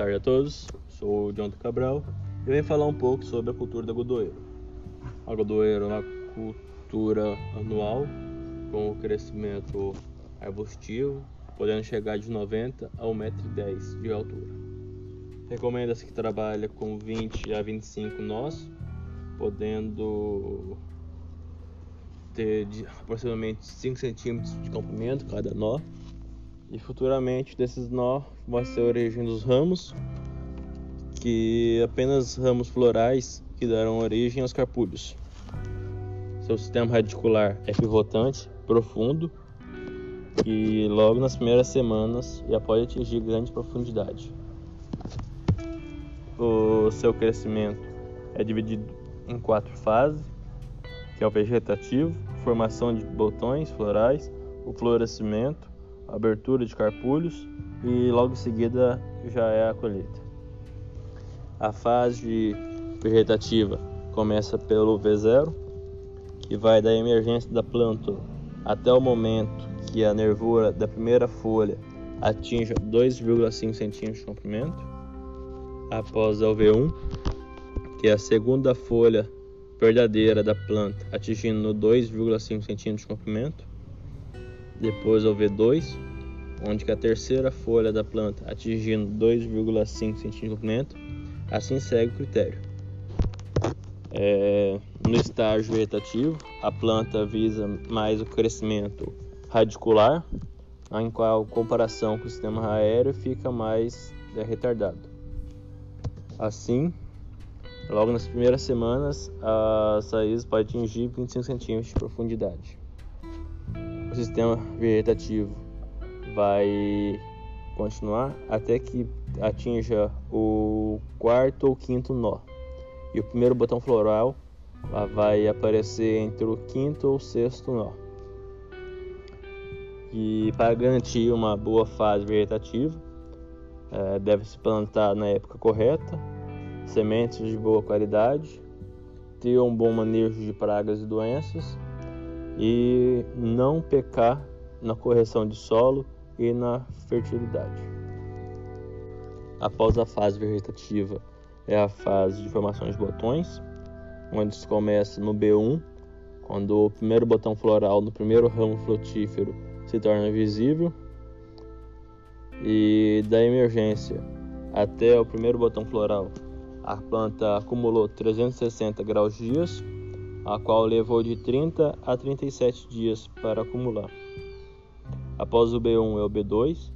tarde a todos. Sou o Jonathan Cabral e venho falar um pouco sobre a cultura da godoeiro. A godoeiro é uma cultura anual com crescimento arbustivo, podendo chegar de 90 a 1,10m de altura. Recomenda-se que trabalhe com 20 a 25 nós, podendo ter aproximadamente 5 centímetros de comprimento cada nó e futuramente desses nó vai ser a origem dos ramos, que apenas ramos florais que darão origem aos carpulhos. Seu sistema radicular é pivotante, profundo, e logo nas primeiras semanas já pode atingir grande profundidade. O seu crescimento é dividido em quatro fases, que é o vegetativo, formação de botões florais, o florescimento, abertura de carpulhos e logo em seguida já é a colheita. A fase vegetativa começa pelo V0, que vai da emergência da planta até o momento que a nervura da primeira folha atinja 2,5 cm de comprimento. Após o V1, que é a segunda folha verdadeira da planta atingindo 2,5 cm de comprimento depois o V2, onde que a terceira folha da planta atingindo 2,5 cm de comprimento, assim segue o critério. É, no estágio vegetativo, a planta visa mais o crescimento radicular, em qual comparação com o sistema aéreo fica mais é, retardado. Assim, logo nas primeiras semanas, as raízes podem atingir 25 cm de profundidade o sistema vegetativo vai continuar até que atinja o quarto ou quinto nó. E o primeiro botão floral vai aparecer entre o quinto ou sexto nó. E para garantir uma boa fase vegetativa, é, deve-se plantar na época correta, sementes de boa qualidade, ter um bom manejo de pragas e doenças e não pecar na correção de solo e na fertilidade. Após a fase vegetativa é a fase de formação de botões, onde se começa no B1, quando o primeiro botão floral no primeiro ramo frutífero se torna visível, e da emergência até o primeiro botão floral, a planta acumulou 360 graus dias a qual levou de 30 a 37 dias para acumular. Após o B1 é o B2,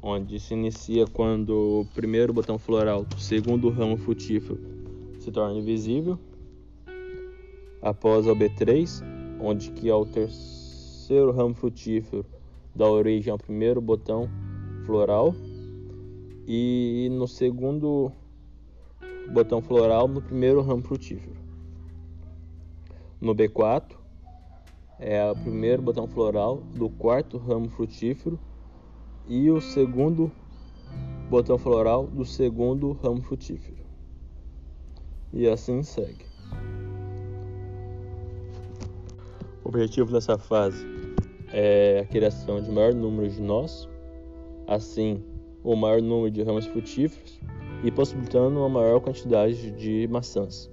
onde se inicia quando o primeiro botão floral do segundo ramo frutífero se torna invisível. Após o B3, onde que é o terceiro ramo frutífero dá origem ao primeiro botão floral. E no segundo botão floral no primeiro ramo frutífero. No B4 é o primeiro botão floral do quarto ramo frutífero e o segundo botão floral do segundo ramo frutífero. E assim segue. O objetivo dessa fase é a criação de maior número de nós, assim o maior número de ramos frutíferos e possibilitando uma maior quantidade de maçãs.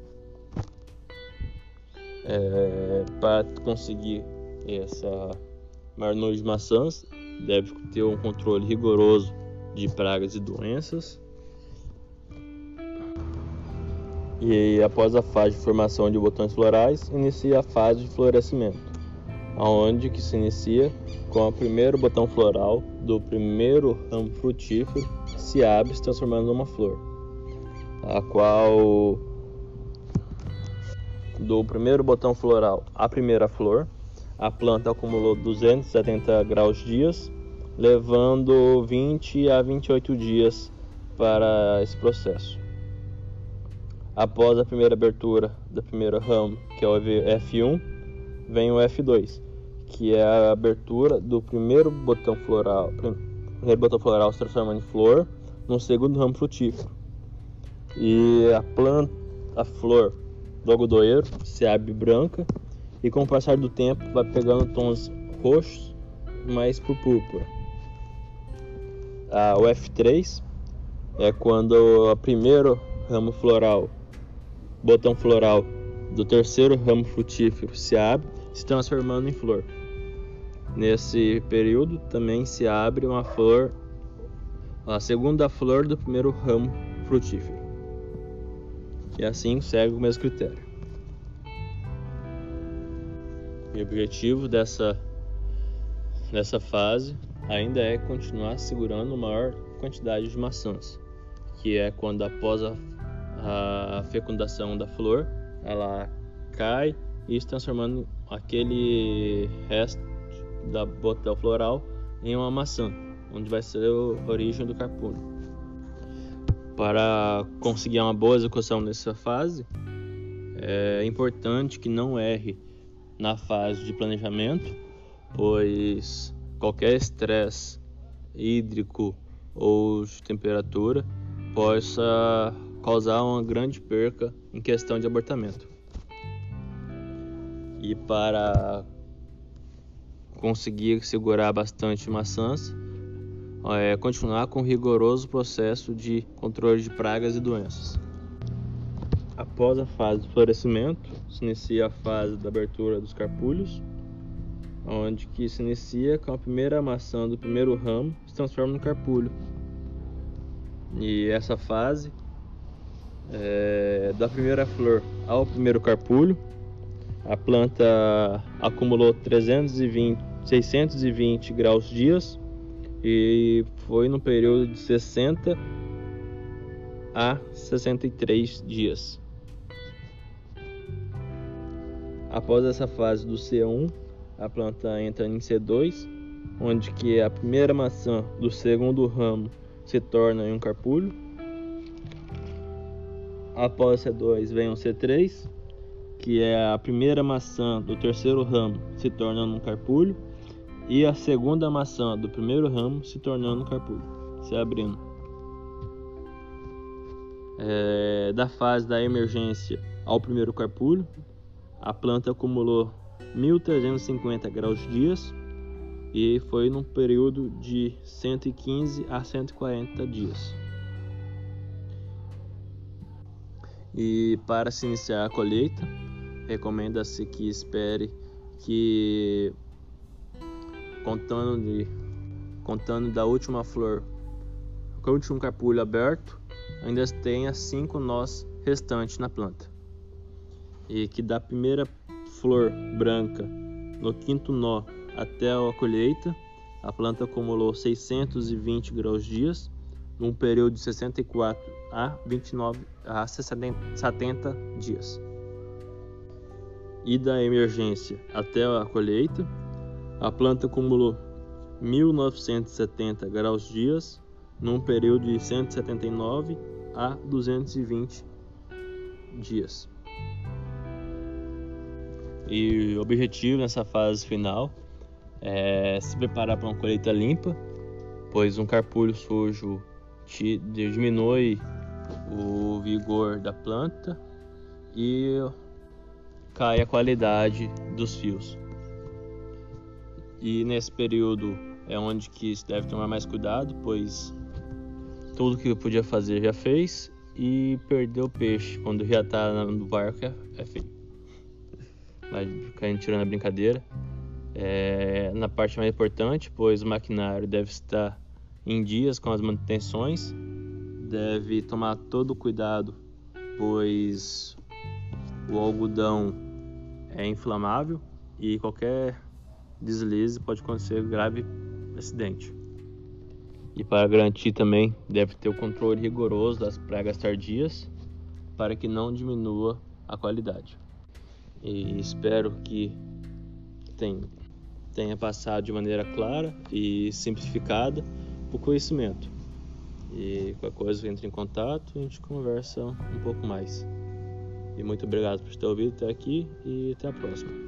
É, para conseguir essa maior número de maçãs, deve ter um controle rigoroso de pragas e doenças. E após a fase de formação de botões florais, inicia a fase de florescimento, aonde que se inicia com o primeiro botão floral do primeiro ramo frutífero se abre se transformando numa flor, a qual do primeiro botão floral à primeira flor, a planta acumulou 270 graus dias, levando 20 a 28 dias para esse processo. Após a primeira abertura da primeira ramo, que é o F1, vem o F2, que é a abertura do primeiro botão floral, primeiro botão floral se transformando em flor, no segundo ramo frutífero. E a planta, a flor do algodoeiro se abre branca e com o passar do tempo vai pegando tons roxos mais por púrpura. Ah, o F3 é quando o primeiro ramo floral, botão floral do terceiro ramo frutífero se abre, se transformando em flor. Nesse período também se abre uma flor, a segunda flor do primeiro ramo frutífero. E assim segue o mesmo critério. E o objetivo dessa, dessa fase ainda é continuar segurando maior quantidade de maçãs, que é quando após a, a fecundação da flor, ela cai e se transformando aquele resto da botão floral em uma maçã, onde vai ser a origem do carpúnio. Para conseguir uma boa execução nessa fase, é importante que não erre na fase de planejamento, pois qualquer estresse hídrico ou de temperatura possa causar uma grande perca em questão de abortamento. E para conseguir segurar bastante maçãs, é continuar com um rigoroso processo de controle de pragas e doenças. Após a fase de florescimento, se inicia a fase da abertura dos carpulhos, onde que se inicia com a primeira maçã do primeiro ramo se transforma no carpulho. E essa fase é, da primeira flor ao primeiro carpulho, a planta acumulou 320, 620 graus dias e foi no período de 60 a 63 dias. Após essa fase do C1, a planta entra em C2, onde que a primeira maçã do segundo ramo se torna em um carpulho. Após C2 vem o C3, que é a primeira maçã do terceiro ramo se tornando um carpulho e a segunda maçã do primeiro ramo se tornando carpulho, se abrindo. É, da fase da emergência ao primeiro carpulho, a planta acumulou 1.350 graus dias e foi num período de 115 a 140 dias. E para se iniciar a colheita, recomenda-se que espere que contando de contando da última flor, com o último capulho aberto, ainda tenha cinco nós restantes na planta e que da primeira flor branca no quinto nó até a colheita, a planta acumulou 620 graus dias num período de 64 a 29 a 70 dias. E da emergência até a colheita, a planta acumulou 1970 graus dias num período de 179 a 220 dias. E o objetivo nessa fase final é se preparar para uma colheita limpa, pois um carpulho sujo te diminui o vigor da planta e cai a qualidade dos fios. E nesse período é onde que se deve tomar mais cuidado, pois tudo que podia fazer já fez e perdeu o peixe quando já está no barco é, é feio mas ficar tirando a brincadeira. É, na parte mais importante, pois o maquinário deve estar em dias com as manutenções, deve tomar todo o cuidado, pois o algodão é inflamável e qualquer deslize pode acontecer grave acidente. E para garantir também, deve ter o controle rigoroso das pragas tardias para que não diminua a qualidade e espero que tenha, passado de maneira clara e simplificada o conhecimento. E qualquer coisa entre em contato e a gente conversa um pouco mais. E muito obrigado por ter ouvido até aqui e até a próxima.